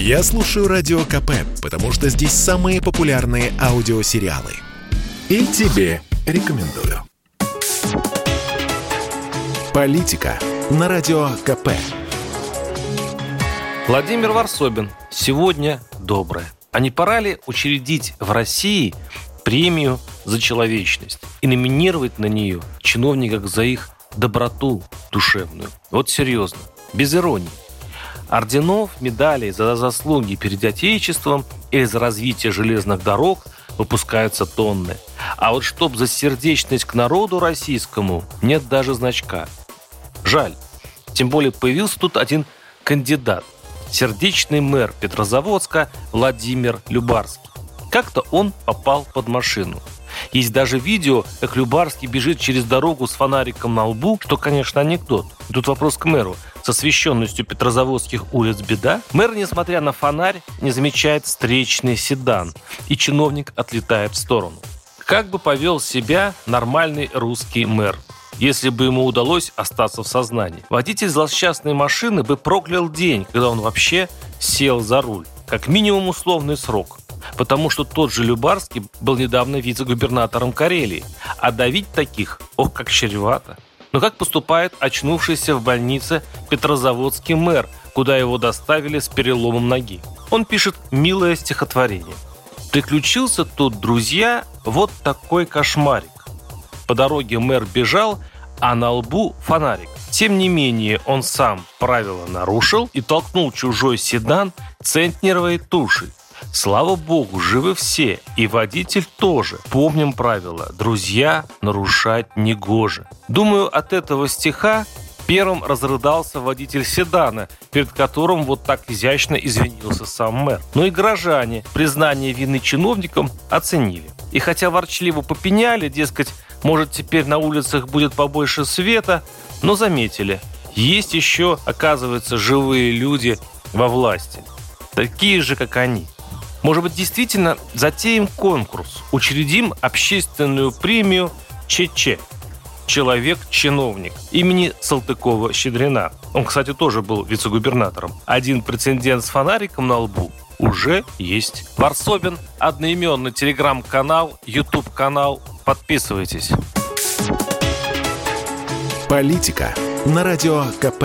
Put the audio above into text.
Я слушаю Радио КП, потому что здесь самые популярные аудиосериалы. И тебе рекомендую. Политика на Радио КП. Владимир Варсобин. Сегодня доброе. А не пора ли учредить в России премию за человечность и номинировать на нее чиновников за их доброту душевную? Вот серьезно, без иронии. Орденов, медалей за заслуги перед Отечеством или за развитие железных дорог выпускаются тонны. А вот чтоб за сердечность к народу российскому нет даже значка. Жаль. Тем более появился тут один кандидат. Сердечный мэр Петрозаводска Владимир Любарский. Как-то он попал под машину. Есть даже видео, как Любарский бежит через дорогу с фонариком на лбу, что, конечно, анекдот. Тут вопрос к мэру с освещенностью петрозаводских улиц беда, мэр, несмотря на фонарь, не замечает встречный седан, и чиновник отлетает в сторону. Как бы повел себя нормальный русский мэр? если бы ему удалось остаться в сознании. Водитель злосчастной машины бы проклял день, когда он вообще сел за руль. Как минимум условный срок. Потому что тот же Любарский был недавно вице-губернатором Карелии. А давить таких, ох, как чревато. Но как поступает очнувшийся в больнице петрозаводский мэр, куда его доставили с переломом ноги? Он пишет милое стихотворение. «Приключился тут, друзья, вот такой кошмарик. По дороге мэр бежал, а на лбу фонарик. Тем не менее, он сам правила нарушил и толкнул чужой седан центнеровой тушей. Слава богу, живы все, и водитель тоже. Помним правила, друзья нарушать не гоже. Думаю, от этого стиха первым разрыдался водитель седана, перед которым вот так изящно извинился сам мэр. Но и горожане признание вины чиновникам оценили. И хотя ворчливо попеняли, дескать, может теперь на улицах будет побольше света, но заметили, есть еще, оказывается, живые люди во власти. Такие же, как они – может быть, действительно затеем конкурс, учредим общественную премию ЧЧ «Человек-чиновник» имени Салтыкова-Щедрина. Он, кстати, тоже был вице-губернатором. Один прецедент с фонариком на лбу уже есть. Варсобин, одноименный телеграм-канал, YouTube-канал. Подписывайтесь. Политика на Радио КП.